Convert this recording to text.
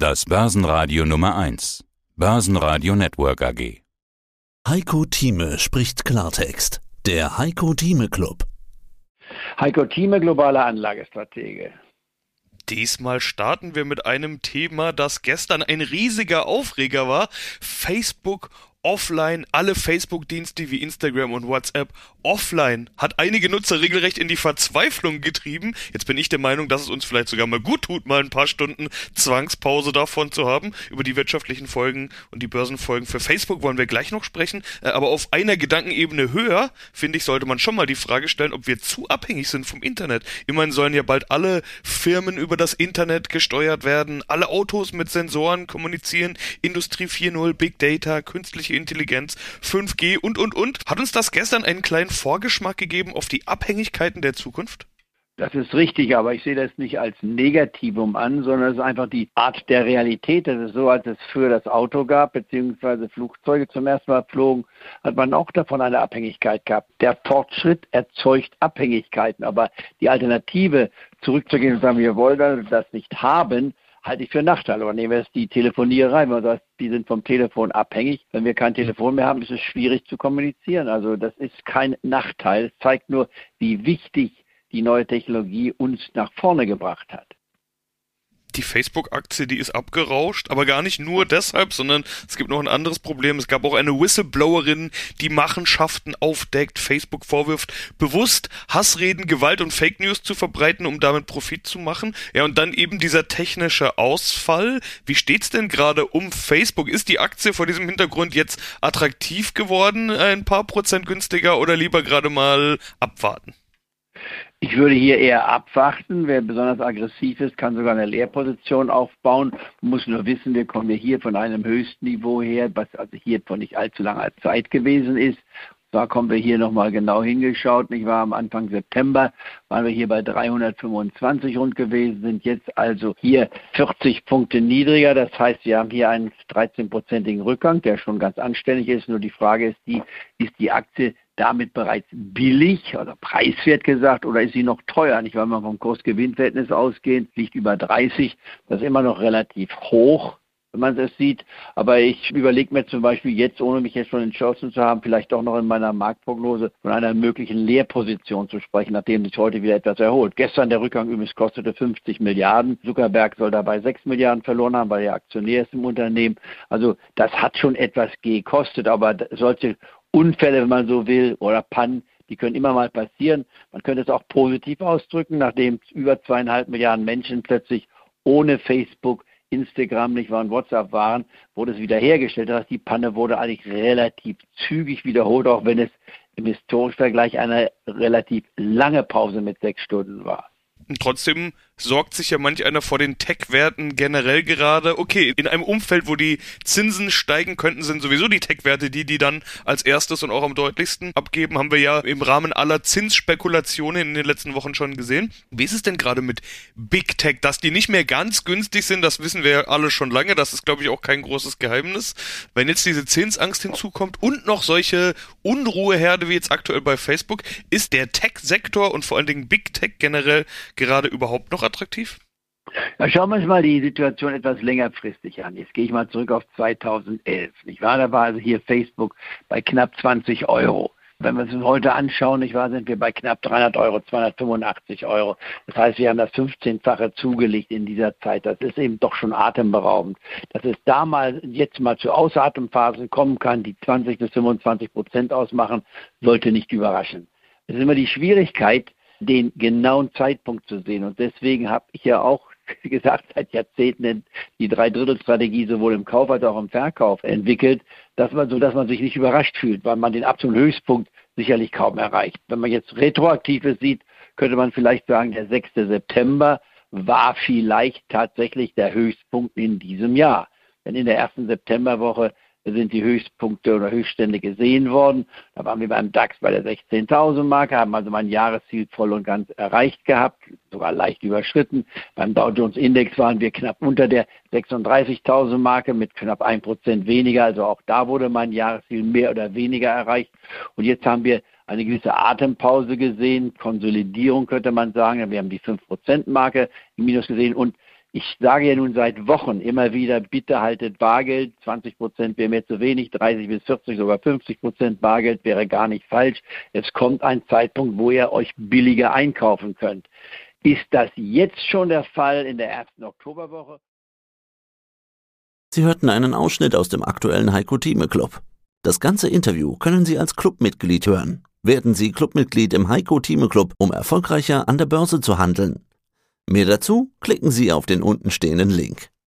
Das Börsenradio Nummer 1. Börsenradio Network AG. Heiko Thieme spricht Klartext. Der Heiko Thieme Club. Heiko Thieme, globaler Anlagestratege. Diesmal starten wir mit einem Thema, das gestern ein riesiger Aufreger war. Facebook offline, alle Facebook-Dienste wie Instagram und WhatsApp offline, hat einige Nutzer regelrecht in die Verzweiflung getrieben. Jetzt bin ich der Meinung, dass es uns vielleicht sogar mal gut tut, mal ein paar Stunden Zwangspause davon zu haben. Über die wirtschaftlichen Folgen und die Börsenfolgen für Facebook wollen wir gleich noch sprechen. Äh, aber auf einer Gedankenebene höher, finde ich, sollte man schon mal die Frage stellen, ob wir zu abhängig sind vom Internet. Immerhin sollen ja bald alle Firmen über das Internet gesteuert werden, alle Autos mit Sensoren kommunizieren, Industrie 4.0, Big Data, künstliche Intelligenz, 5G und, und, und. Hat uns das gestern einen kleinen Vorgeschmack gegeben auf die Abhängigkeiten der Zukunft? Das ist richtig, aber ich sehe das nicht als Negativum an, sondern es ist einfach die Art der Realität. Das ist so, als es früher das Auto gab, beziehungsweise Flugzeuge zum ersten Mal flogen, hat man auch davon eine Abhängigkeit gehabt. Der Fortschritt erzeugt Abhängigkeiten, aber die Alternative, zurückzugehen und sagen, wir wollen das nicht haben, halte ich für Nachteil. Aber nehmen wir jetzt die Telefonierei, wenn man sagt, die sind vom Telefon abhängig. Wenn wir kein Telefon mehr haben, ist es schwierig zu kommunizieren. Also das ist kein Nachteil. Es zeigt nur, wie wichtig die neue Technologie uns nach vorne gebracht hat die Facebook-Aktie, die ist abgerauscht, aber gar nicht nur deshalb, sondern es gibt noch ein anderes Problem. Es gab auch eine Whistleblowerin, die Machenschaften aufdeckt, Facebook vorwirft, bewusst Hassreden, Gewalt und Fake News zu verbreiten, um damit Profit zu machen. Ja, und dann eben dieser technische Ausfall. Wie steht's denn gerade um Facebook? Ist die Aktie vor diesem Hintergrund jetzt attraktiv geworden, ein paar Prozent günstiger oder lieber gerade mal abwarten? Ich würde hier eher abwarten. Wer besonders aggressiv ist, kann sogar eine Leerposition aufbauen. Man muss nur wissen, wir kommen hier von einem Höchstniveau her, was also hier vor nicht allzu langer Zeit gewesen ist. Da kommen wir hier nochmal genau hingeschaut. Ich war am Anfang September, waren wir hier bei 325 rund gewesen, sind jetzt also hier 40 Punkte niedriger. Das heißt, wir haben hier einen 13-prozentigen Rückgang, der schon ganz anständig ist. Nur die Frage ist die, ist die Aktie damit bereits billig oder preiswert gesagt oder ist sie noch teuer? Nicht, weil man vom Kurs-Gewinn-Verhältnis ausgehend liegt über 30. Das ist immer noch relativ hoch, wenn man es sieht. Aber ich überlege mir zum Beispiel jetzt, ohne mich jetzt schon entschlossen zu haben, vielleicht doch noch in meiner Marktprognose von einer möglichen Leerposition zu sprechen, nachdem sich heute wieder etwas erholt. Gestern der Rückgang übrigens kostete 50 Milliarden. Zuckerberg soll dabei 6 Milliarden verloren haben, weil er Aktionär ist im Unternehmen. Also das hat schon etwas gekostet, aber solche Unfälle, wenn man so will, oder Pannen, die können immer mal passieren. Man könnte es auch positiv ausdrücken, nachdem über zweieinhalb Milliarden Menschen plötzlich ohne Facebook, Instagram nicht waren, WhatsApp waren, wurde es wiederhergestellt. Das heißt, die Panne wurde eigentlich relativ zügig wiederholt, auch wenn es im historischen Vergleich eine relativ lange Pause mit sechs Stunden war. Und trotzdem sorgt sich ja manch einer vor den Tech-Werten generell gerade. Okay, in einem Umfeld, wo die Zinsen steigen könnten, sind sowieso die Tech-Werte die, die dann als erstes und auch am deutlichsten abgeben. Haben wir ja im Rahmen aller Zinsspekulationen in den letzten Wochen schon gesehen. Wie ist es denn gerade mit Big Tech? Dass die nicht mehr ganz günstig sind, das wissen wir ja alle schon lange. Das ist, glaube ich, auch kein großes Geheimnis. Wenn jetzt diese Zinsangst hinzukommt und noch solche Unruheherde wie jetzt aktuell bei Facebook, ist der Tech-Sektor und vor allen Dingen Big Tech generell gerade überhaupt noch attraktiv? Ja, schauen wir uns mal die Situation etwas längerfristig an. Jetzt gehe ich mal zurück auf 2011. Ich war da war also hier Facebook bei knapp 20 Euro. Wenn wir es uns heute anschauen, nicht wahr, sind wir bei knapp 300 Euro, 285 Euro. Das heißt, wir haben das 15-fache zugelegt in dieser Zeit. Das ist eben doch schon atemberaubend. Dass es da mal jetzt mal zu Ausatemпhasen kommen kann, die 20 bis 25 Prozent ausmachen, sollte nicht überraschen. Es ist immer die Schwierigkeit, den genauen Zeitpunkt zu sehen. Und deswegen habe ich ja auch gesagt, seit Jahrzehnten die Dreidrittelstrategie sowohl im Kauf als auch im Verkauf entwickelt, dass man, so dass man sich nicht überrascht fühlt, weil man den absoluten Höchstpunkt sicherlich kaum erreicht. Wenn man jetzt retroaktives sieht, könnte man vielleicht sagen, der 6. September war vielleicht tatsächlich der Höchstpunkt in diesem Jahr. Denn in der ersten Septemberwoche sind die Höchstpunkte oder Höchststände gesehen worden. Da waren wir beim DAX bei der 16.000 Marke, haben also mein Jahresziel voll und ganz erreicht gehabt, sogar leicht überschritten. Beim Dow Jones Index waren wir knapp unter der 36.000 Marke mit knapp ein Prozent weniger. Also auch da wurde mein Jahresziel mehr oder weniger erreicht. Und jetzt haben wir eine gewisse Atempause gesehen, Konsolidierung könnte man sagen. Wir haben die 5%-Marke im Minus gesehen und Ich sage ja nun seit Wochen immer wieder, bitte haltet Bargeld. 20 Prozent wäre mir zu wenig, 30 bis 40, sogar 50 Prozent Bargeld wäre gar nicht falsch. Es kommt ein Zeitpunkt, wo ihr euch billiger einkaufen könnt. Ist das jetzt schon der Fall in der ersten Oktoberwoche? Sie hörten einen Ausschnitt aus dem aktuellen Heiko Thieme Club. Das ganze Interview können Sie als Clubmitglied hören. Werden Sie Clubmitglied im Heiko Thieme Club, um erfolgreicher an der Börse zu handeln. Mehr dazu klicken Sie auf den untenstehenden Link.